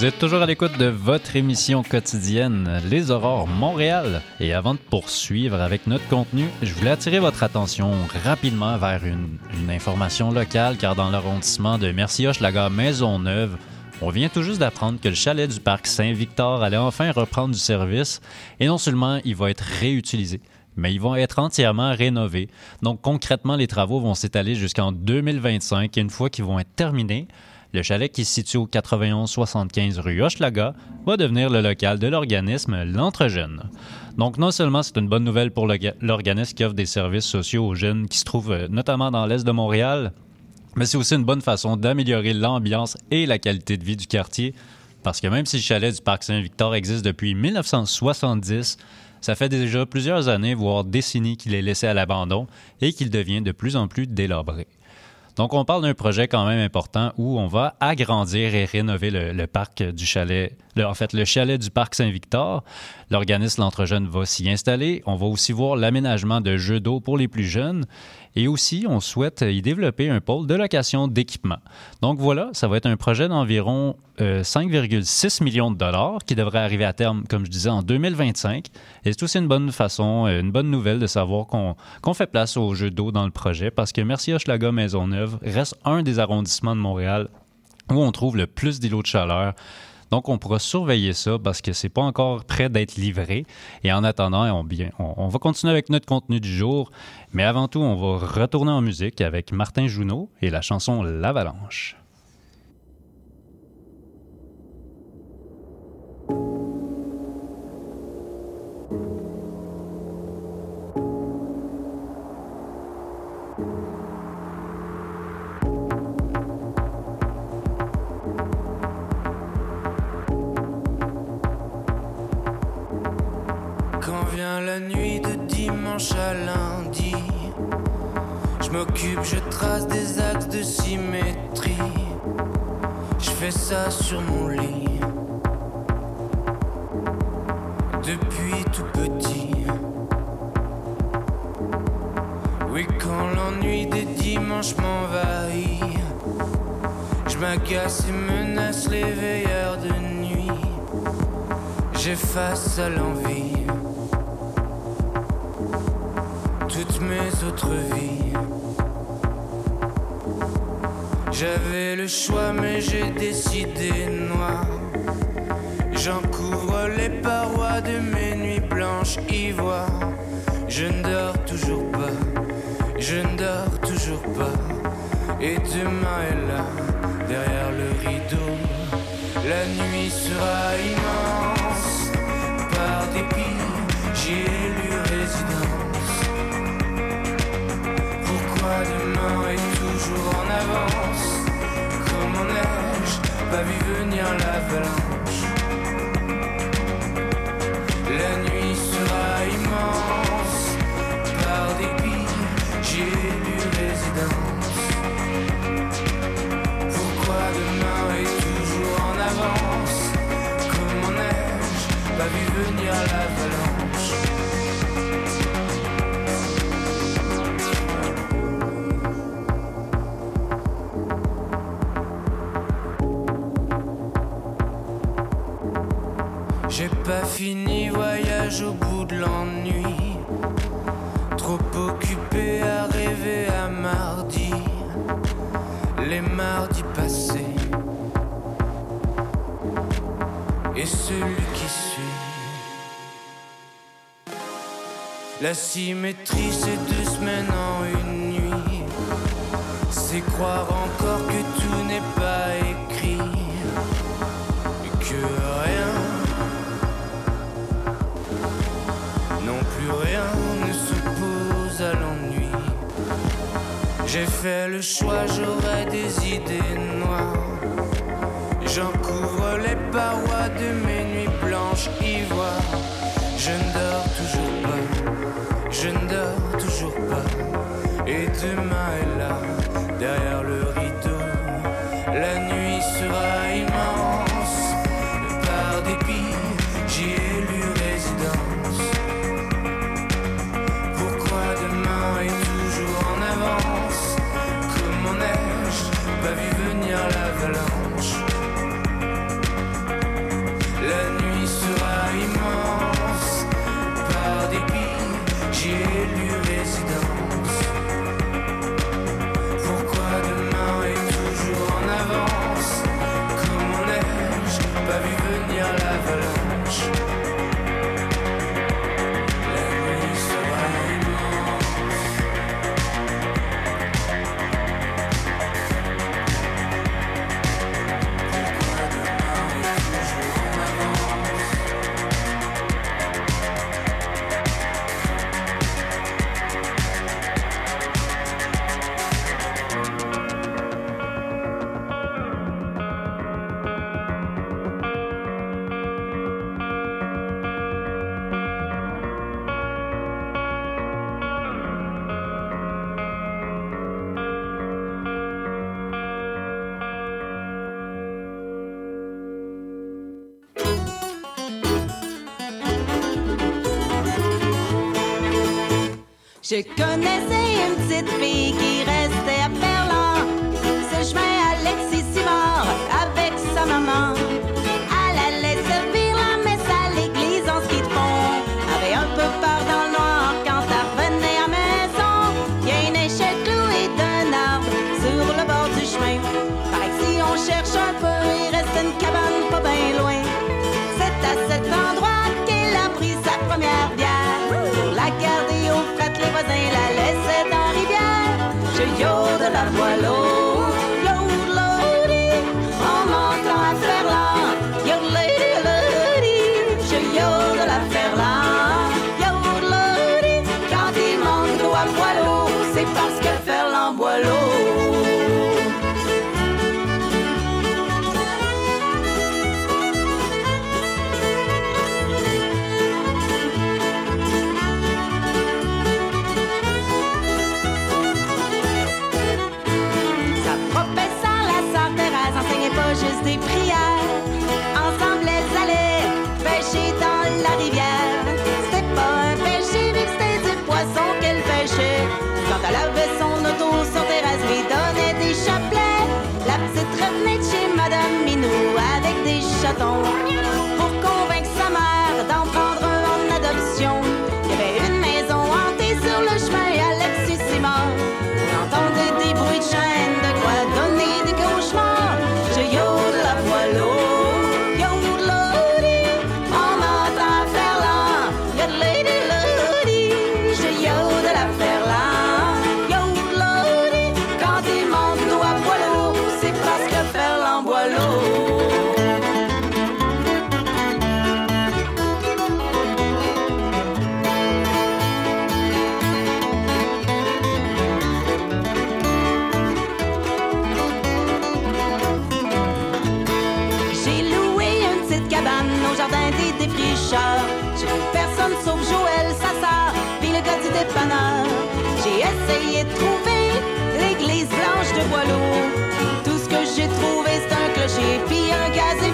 E: Vous êtes toujours à l'écoute de votre émission quotidienne Les Aurores Montréal. Et avant de poursuivre avec notre contenu, je voulais attirer votre attention rapidement vers une, information locale car dans l'arrondissement de Mercy-Hochelaga Maisonneuve, on vient tout juste d'apprendre que le chalet du parc Saint-Victor allait enfin reprendre du service et non seulement il va être réutilisé, mais ils vont être entièrement rénovés. Donc concrètement, les travaux vont s'étaler jusqu'en 2025 et une fois qu'ils vont être terminés, le chalet qui se situe au 91-75 rue Hochelaga va devenir le local de l'organisme L'Entre-Jeunes. Donc non seulement c'est une bonne nouvelle pour l'organisme qui offre des services sociaux aux jeunes qui se trouvent euh, notamment dans l'est de Montréal, mais c'est aussi une bonne façon d'améliorer l'ambiance et la qualité de vie du quartier. Parce que même si le chalet du Parc Saint-Victor existe depuis 1970, ça fait déjà plusieurs années, voire décennies qu'il est laissé à l'abandon et qu'il devient de plus en plus délabré. Donc, on parle d'un projet quand même important où on va agrandir et rénover le, parc du chalet, le- en fait, le chalet du parc Saint-Victor. L'organisme L'Entre-Jeunes va s'y installer. On va aussi voir l'aménagement de jeux d'eau pour les plus jeunes. Et aussi, on souhaite y développer un pôle de location d'équipement. Donc voilà, ça va être un projet d'environ euh, 5,6 millions de dollars qui devrait arriver à terme, comme je disais, en 2025. Et c'est aussi une bonne façon, euh, une bonne nouvelle de savoir qu'on qu'on fait place aux jeux d'eau dans le projet parce que Merci Hochelaga Maisonneuve reste un des arrondissements de Montréal où on trouve le plus d'îlots de chaleur. Donc, on pourra surveiller ça parce que c'est pas encore prêt d'être livré. Et en attendant, on, va continuer avec notre contenu du jour. Mais avant tout, on va retourner en musique avec Martin Junot et la chanson L'Avalanche.
N: Je trace des axes de symétrie. Je fais ça sur mon lit. Depuis tout petit. Oui, quand l'ennui des dimanches m'envahit, je m'agace et menace les veilleurs de nuit. J'efface à l'envie toutes mes autres vies. J'avais le choix, mais j'ai décidé noir. J'en couvre les parois de mes nuits blanches ivoires. Je ne dors toujours pas, je ne dors toujours pas. Et demain est là, derrière le rideau. La nuit sera immense, par dépit, j'y ai La nuit sera immense. Par dépit, j'ai eu résidence. Pourquoi demain est toujours en avance? Comment n'ai-je pas vu venir la fin? pas fini, voyage au bout de l'ennui. Trop occupé à rêver à mardi, les mardis passés. Et celui qui suit. La symétrie, c'est deux semaines en une nuit. C'est croire encore que tout n'est pas J'ai fait le choix, j'aurai des idées noires. J'en couvre les parois de mes nuits blanches ivoires. Je ne dors toujours pas, je ne dors toujours pas. Et demain.
M: It's speaking? j'ai pris un gaz et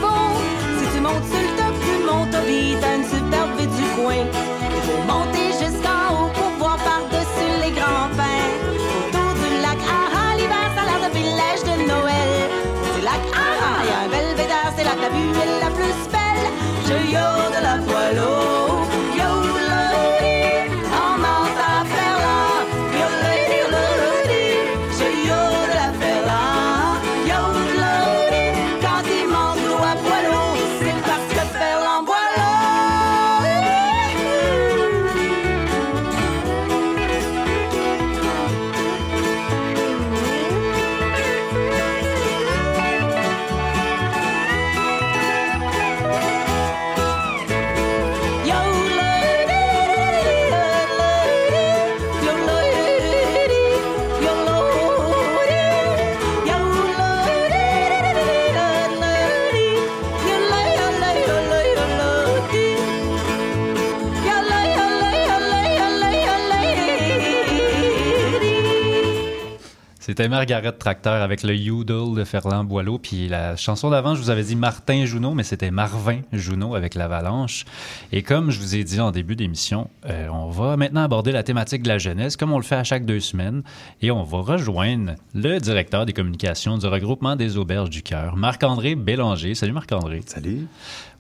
E: C'était Margaret Tracteur avec le Yoodle de Ferland Boileau. Puis la chanson d'avant, je vous avais dit Martin Junot, mais c'était Marvin Junot avec l'Avalanche. Et comme je vous ai dit en début d'émission, euh, on va maintenant aborder la thématique de la jeunesse, comme on le fait à chaque deux semaines. Et on va rejoindre le directeur des communications du regroupement des Auberges du Cœur, Marc-André Bélanger. Salut Marc-André.
O: Salut.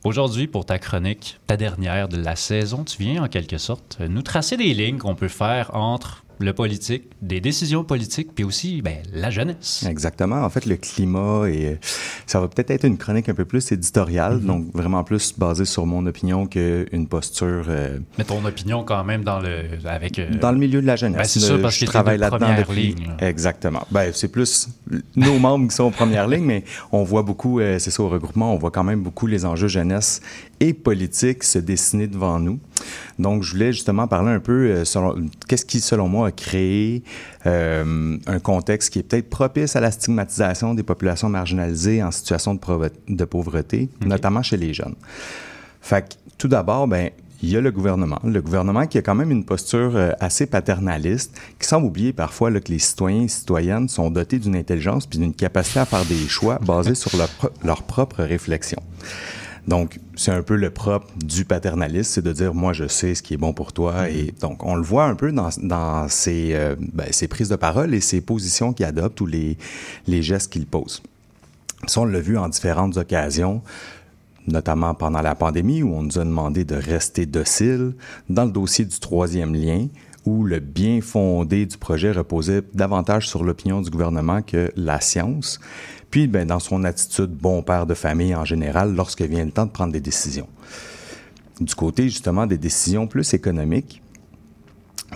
E: Aujourd'hui, pour ta chronique, ta dernière de la saison, tu viens en quelque sorte nous tracer des lignes qu'on peut faire entre le politique, des décisions politiques, puis aussi ben, la jeunesse.
O: Exactement. En fait, le climat, et ça va peut-être être une chronique un peu plus éditoriale,
E: Mhm.
O: donc vraiment plus basée sur mon opinion qu'une posture... euh,
E: Mais ton opinion quand même dans le avec euh,
O: Dans le milieu de la jeunesse.
E: Ben, c'est
O: Le-
E: parce
O: je
E: que
O: travaille
E: de
O: là-dedans depuis.
E: ligne, là.
O: Exactement. Ben, c'est plus nos membres qui sont en première ligne, mais on voit beaucoup, euh, c'est ça, au regroupement, on voit quand même beaucoup les enjeux jeunesse et politique se dessiner devant nous. Donc, je voulais justement parler un peu, euh, selon- qu'est-ce qui, selon moi, a créé euh, un contexte qui est peut-être propice à la stigmatisation des populations marginalisées en situation de, pauvre- de pauvreté, notamment chez les jeunes. Fait que, tout d'abord, ben, il y a le gouvernement. Le gouvernement qui a quand même une posture euh, assez paternaliste, qui semble oublier parfois là, que les citoyens et citoyennes sont dotés d'une intelligence puis d'une capacité à faire des choix basés sur leur, pro- leur propre réflexion. Donc, c'est un peu le propre du paternalisme, c'est de dire, moi, je sais ce qui est bon pour toi. Et donc, on le voit un peu dans, dans ses, euh, ben, ses prises de parole et ses positions qu'il adopte ou les, les gestes qu'il pose. Ça, on l'a vu en différentes occasions, notamment pendant la pandémie, où on nous a demandé de rester docile. Dans le dossier du troisième lien, où le bien fondé du projet reposait davantage sur l'opinion du gouvernement que la science. Puis, ben, dans son attitude bon père de famille en général, lorsque vient le temps de prendre des décisions. Du côté, justement, des décisions plus économiques,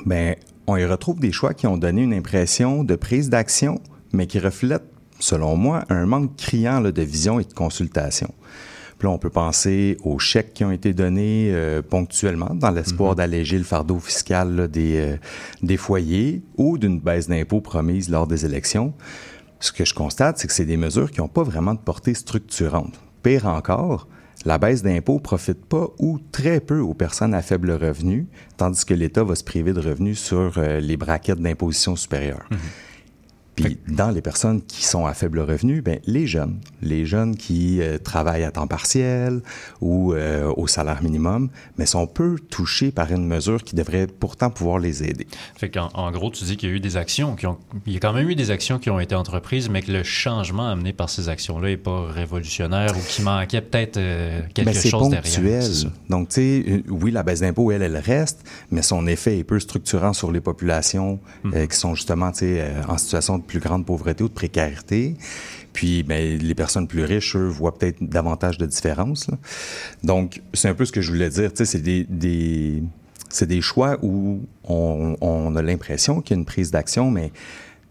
O: ben, on y retrouve des choix qui ont donné une impression de prise d'action, mais qui reflètent, selon moi, un manque criant de vision et de consultation. Puis là, on peut penser aux chèques qui ont été donnés euh, ponctuellement dans l'espoir d'alléger le fardeau fiscal là, des, euh, des foyers ou d'une baisse d'impôts promise lors des élections. Ce que je constate, c'est que c'est des mesures qui n'ont pas vraiment de portée structurante. Pire encore, la baisse d'impôts profite pas ou très peu aux personnes à faible revenu, tandis que l'État va se priver de revenus sur euh, les braquettes d'imposition supérieure. Puis dans les personnes qui sont à faible revenu, ben, les jeunes, les jeunes qui euh, travaillent à temps partiel ou euh, au salaire minimum, mais sont peu touchés par une mesure qui devrait pourtant pouvoir les aider.
E: Fait qu'en en gros, tu dis qu'il y a eu des actions qui ont. Il y a quand même eu des actions qui ont été entreprises, mais que le changement amené par ces actions-là n'est pas révolutionnaire ou qu'il manquait peut-être euh, quelque
O: c'est
E: chose
O: ponctuel.
E: derrière.
O: Donc, tu sais, euh, oui, la baisse d'impôt, elle, elle reste, mais son effet est peu structurant sur les populations euh, qui sont justement, tu sais, euh, en situation de plus grande pauvreté ou de précarité. Puis, ben, les personnes plus riches, eux, voient peut-être davantage de différences. Donc, c'est un peu ce que je voulais dire. C'est des, des, c'est des choix où on, on a l'impression qu'il y a une prise d'action, mais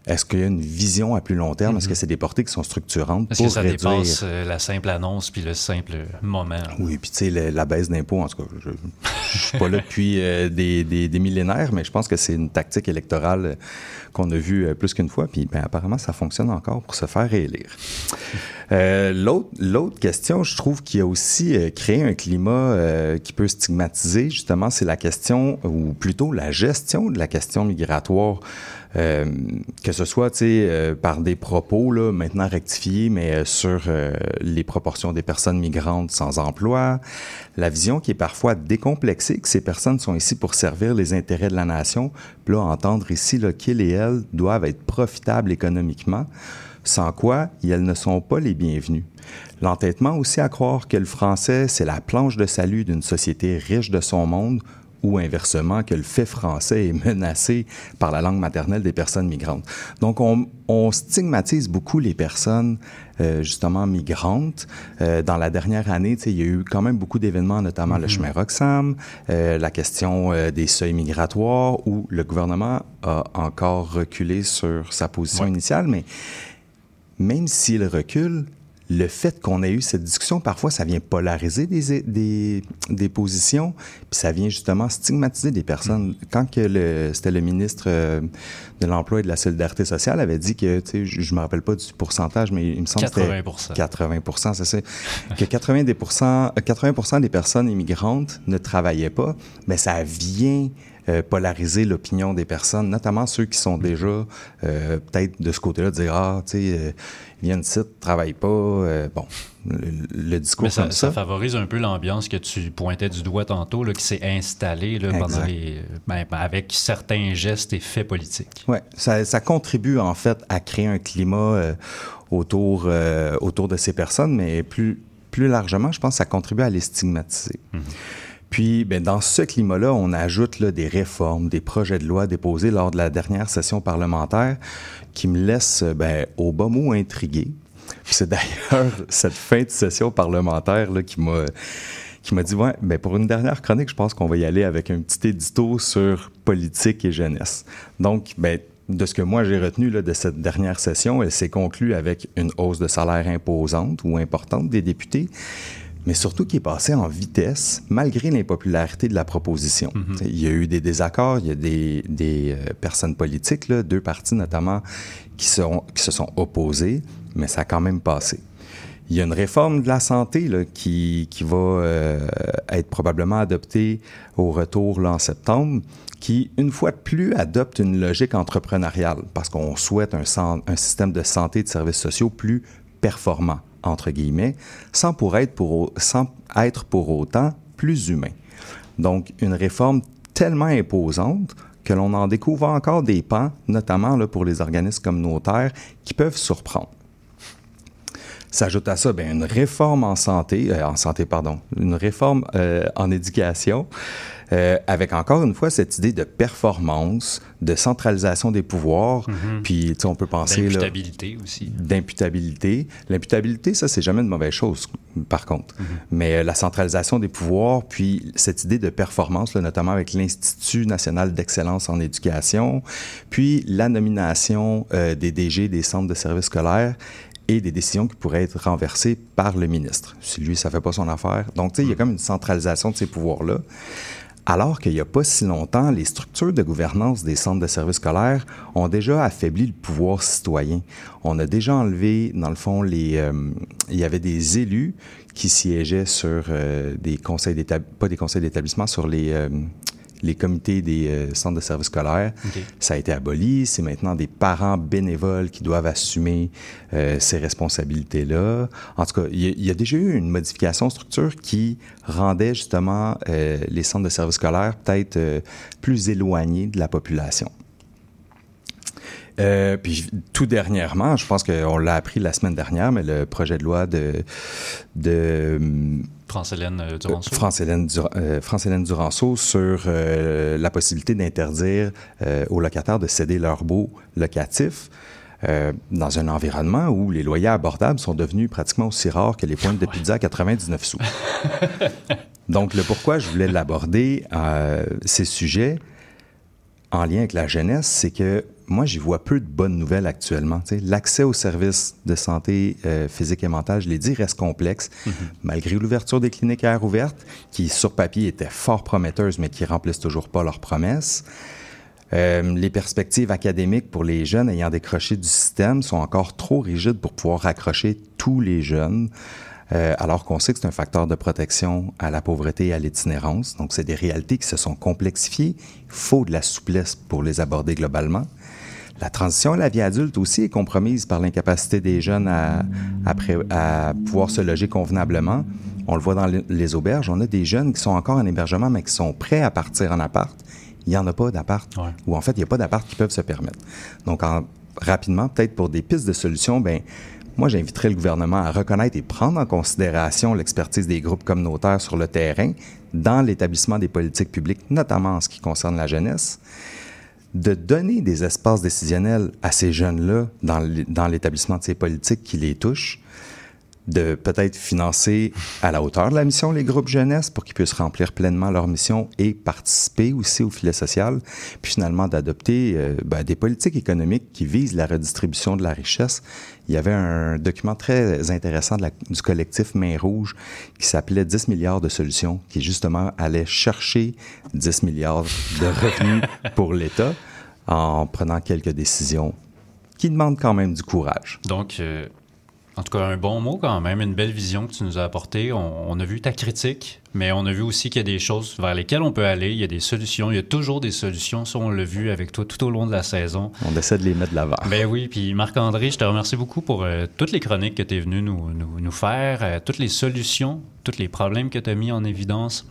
O: est-ce qu'il y a une vision à plus long terme? Est-ce que c'est des portées qui sont structurantes
E: Mhm. Est-ce
O: pour
E: que ça
O: réduire...
E: dépasse euh, la simple annonce puis le simple moment?
O: Oui, puis tu sais, la baisse d'impôts, en tout cas, je je suis pas là *laughs* depuis euh, des, des- des millénaires, mais je pense que c'est une tactique électorale euh, qu'on a vue euh, plus qu'une fois, puis ben, apparemment, ça fonctionne encore pour se faire réélire. *laughs* Euh, L'autre l'autre question, je trouve, qui a aussi créé un climat qui peut stigmatiser, justement, c'est la question, ou plutôt la gestion de la question migratoire. Euh, que ce soit euh, par des propos là, maintenant rectifiés, mais euh, sur euh, les proportions des personnes migrantes sans emploi, la vision qui est parfois décomplexée, que ces personnes sont ici pour servir les intérêts de la nation, puis là, entendre ici là, qu'ils et elles doivent être profitables économiquement, sans quoi elles ne sont pas les bienvenus. L'entêtement aussi à croire que le français, c'est la planche de salut d'une société riche de son monde, ou inversement que le fait français est menacé par la langue maternelle des personnes migrantes. Donc, on, on stigmatise beaucoup les personnes euh, justement migrantes. Euh, dans la dernière année, il y a eu quand même beaucoup d'événements, notamment le chemin Roxham, euh, la question euh, des seuils migratoires, où le gouvernement a encore reculé sur sa position initiale, mais même s'il recule, le fait qu'on ait eu cette discussion, parfois, ça vient polariser des, des, des positions, puis ça vient justement stigmatiser des personnes. Quand que le, c'était le ministre euh, de l'Emploi et de la Solidarité sociale avait dit que, tu sais, je, me rappelle pas du pourcentage, mais il me semble que c'était
E: 80%.
O: 80 c'est ça, que 80 des, pourcents- euh, 80 des personnes immigrantes ne travaillaient pas, mais ça vient euh, polariser l'opinion des personnes, notamment ceux qui sont déjà euh, peut-être de ce côté-là, dire ah, tu sais, euh, ils viennent ici, travaillent pas. euh, bon, le, le discours
E: Mais ça,
O: comme
E: ça
O: ça.
E: favorise un peu l'ambiance que tu pointais du doigt tantôt, là, qui s'est installée là, pendant les, ben, avec certains gestes et faits politiques.
O: Ouais, ça, ça contribue en fait à créer un climat autour, euh, autour de ces personnes, mais plus, plus largement, je pense que ça contribue à les stigmatiser. Puis, ben, dans ce climat-là, on ajoute là, des réformes, des projets de loi déposés lors de la dernière session parlementaire qui me laissent ben, au bas mot intrigué. C'est d'ailleurs *laughs* cette fin de session parlementaire là, qui m'a qui m'a dit ouais, ben pour une dernière chronique, je pense qu'on va y aller avec un petit édito sur politique et jeunesse. Donc, ben, de ce que moi j'ai retenu là, de cette dernière session, elle s'est conclue avec une hausse de salaire imposante ou importante des députés, mais surtout qui est passée en vitesse malgré l'impopularité de la proposition. T'sais, Il y a eu des désaccords, il y a des, des euh, personnes politiques, là, deux partis notamment, qui, qui se sont opposés, mais ça a quand même passé. Il y a une réforme de la santé là, qui, qui va euh, être probablement adoptée au retour là, en septembre, qui, une fois de plus, adopte une logique entrepreneuriale parce qu'on souhaite un, un système de santé et de services sociaux plus performant, entre guillemets, sans, pour être, pour, sans être pour autant plus humain. Donc, une réforme tellement imposante que l'on en découvre encore des pans, notamment là, pour les organismes communautaires, qui peuvent surprendre. S'ajoute à ça ben, une réforme en santé, euh, en santé, pardon, une réforme euh, en éducation, euh, avec encore une fois cette idée de performance, de centralisation des pouvoirs, puis tu sais, on peut penser là,
E: D'imputabilité aussi.
O: d'imputabilité. L'imputabilité, ça, c'est jamais une mauvaise chose, par contre. Mais euh, la centralisation des pouvoirs, puis cette idée de performance, là, notamment avec l'Institut national d'excellence en éducation, puis la nomination euh, des DG des centres de services scolaires et des décisions qui pourraient être renversées par le ministre. Si lui, ça fait pas son affaire. Donc, tu sais, il y a comme une centralisation de ces pouvoirs-là. Alors qu'il n'y a pas si longtemps, les structures de gouvernance des centres de services scolaires ont déjà affaibli le pouvoir citoyen. On a déjà enlevé, dans le fond, les, euh, il y avait des élus qui siégeaient sur euh, des conseils d'établissement, pas des conseils d'établissement, sur les, euh, les comités des euh, centres de services scolaires. Ça a été aboli. C'est maintenant des parents bénévoles qui doivent assumer euh, ces responsabilités-là. En tout cas, il y, a- il y a déjà eu une modification de structure qui rendait justement euh, les centres de services scolaires peut-être plus éloignés de la population. Euh, puis tout dernièrement, je pense qu'on l'a appris la semaine dernière, mais le projet de loi de, de hum,
E: France-Hélène euh, Duranceau?
O: France-Hélène Dur- euh, France-Hélène Duranceau sur euh, la possibilité d'interdire euh, aux locataires de céder leurs baux locatifs euh, dans un environnement où les loyers abordables sont devenus pratiquement aussi rares que les pointes de *laughs* pizza à 99 sous. *laughs* Donc, le pourquoi je voulais l'aborder, euh, ces sujets, en lien avec la jeunesse, c'est que moi, j'y vois peu de bonnes nouvelles actuellement. L'accès aux services de santé euh, physique et mentale, je l'ai dit, reste complexe, malgré l'ouverture des cliniques à air ouverte, qui sur papier étaient fort prometteuses, mais qui remplissent toujours pas leurs promesses. Euh, les perspectives académiques pour les jeunes ayant décroché du système sont encore trop rigides pour pouvoir raccrocher tous les jeunes, euh, alors qu'on sait que c'est un facteur de protection à la pauvreté et à l'itinérance. Donc, c'est des réalités qui se sont complexifiées. Il faut de la souplesse pour les aborder globalement. La transition à la vie adulte aussi est compromise par l'incapacité des jeunes à, à pré- à pouvoir se loger convenablement. On le voit dans les- auberges. On a des jeunes qui sont encore en hébergement, mais qui sont prêts à partir en appart. Il n'y en a pas d'appart. Ou en fait, il n'y a pas d'appart qui peuvent se permettre. Donc, en- rapidement, peut-être pour des pistes de solutions, ben, moi, j'inviterais le gouvernement à reconnaître et prendre en considération l'expertise des groupes communautaires sur le terrain dans l'établissement des politiques publiques, notamment en ce qui concerne la jeunesse de donner des espaces décisionnels à ces jeunes-là dans l'établissement de ces politiques qui les touchent, de peut-être financer à la hauteur de la mission les groupes jeunesse pour qu'ils puissent remplir pleinement leur mission et participer aussi au filet social, puis finalement d'adopter euh, ben, des politiques économiques qui visent la redistribution de la richesse. Il y avait un document très intéressant de la- du collectif Main Rouge qui s'appelait 10 milliards de solutions, qui justement allait chercher 10 milliards de revenus *laughs* pour l'État en prenant quelques décisions qui demandent quand même du courage.
E: Donc, euh, En tout cas, un bon mot quand même, une belle vision que tu nous as apportée. On, on a vu ta critique, mais on a vu aussi qu'il y a des choses vers lesquelles on peut aller. Il y a des solutions. Il y a toujours des solutions. Ça, on l'a vu avec toi tout au long de la saison.
O: On essaie de les mettre de l'avant.
E: Ben oui, puis Marc-André, je te remercie beaucoup pour euh, toutes les chroniques que tu es venu nous, nous, nous faire, euh, toutes les solutions, tous les problèmes que tu as mis en évidence.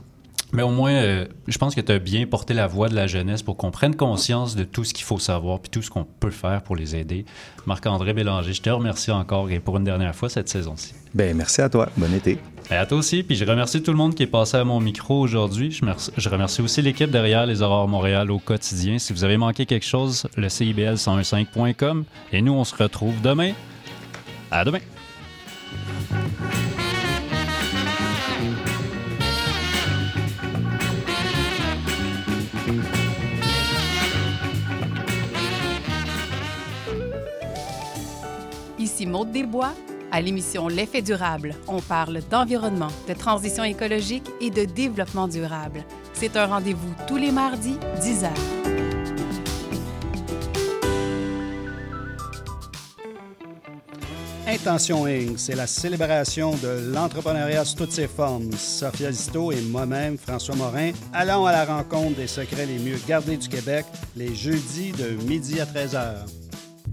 E: Mais au moins, euh, je pense que tu as bien porté la voix de la jeunesse pour qu'on prenne conscience de tout ce qu'il faut savoir puis tout ce qu'on peut faire pour les aider. Marc-André Bélanger, je te remercie encore et pour une dernière fois cette saison-ci.
O: Ben merci à toi. Bon été.
E: Et à toi aussi. Puis je remercie tout le monde qui est passé à mon micro aujourd'hui. Je, je remercie aussi l'équipe derrière les Aurores Montréal au quotidien. Si vous avez manqué quelque chose, le CIBL1015.com. Et nous, on se retrouve demain. À demain.
P: Maude Desbois. À l'émission L'effet durable, on parle d'environnement, de transition écologique et de développement durable. C'est un rendez-vous tous les mardis, 10 h.
Q: Intention Inc., c'est la célébration de l'entrepreneuriat sous toutes ses formes. Sophia Zito et moi-même, François Morin, allons à la rencontre des secrets les mieux gardés du Québec les jeudis de midi à 13h.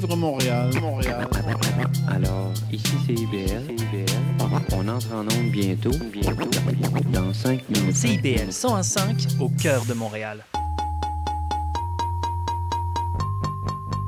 R: Vivre Montréal, Montréal.
S: Alors, ici c'est IBL. On entre en onde bientôt. Bientôt. Dans 5 minutes.
B: CIBL 101.5 au cœur de Montréal.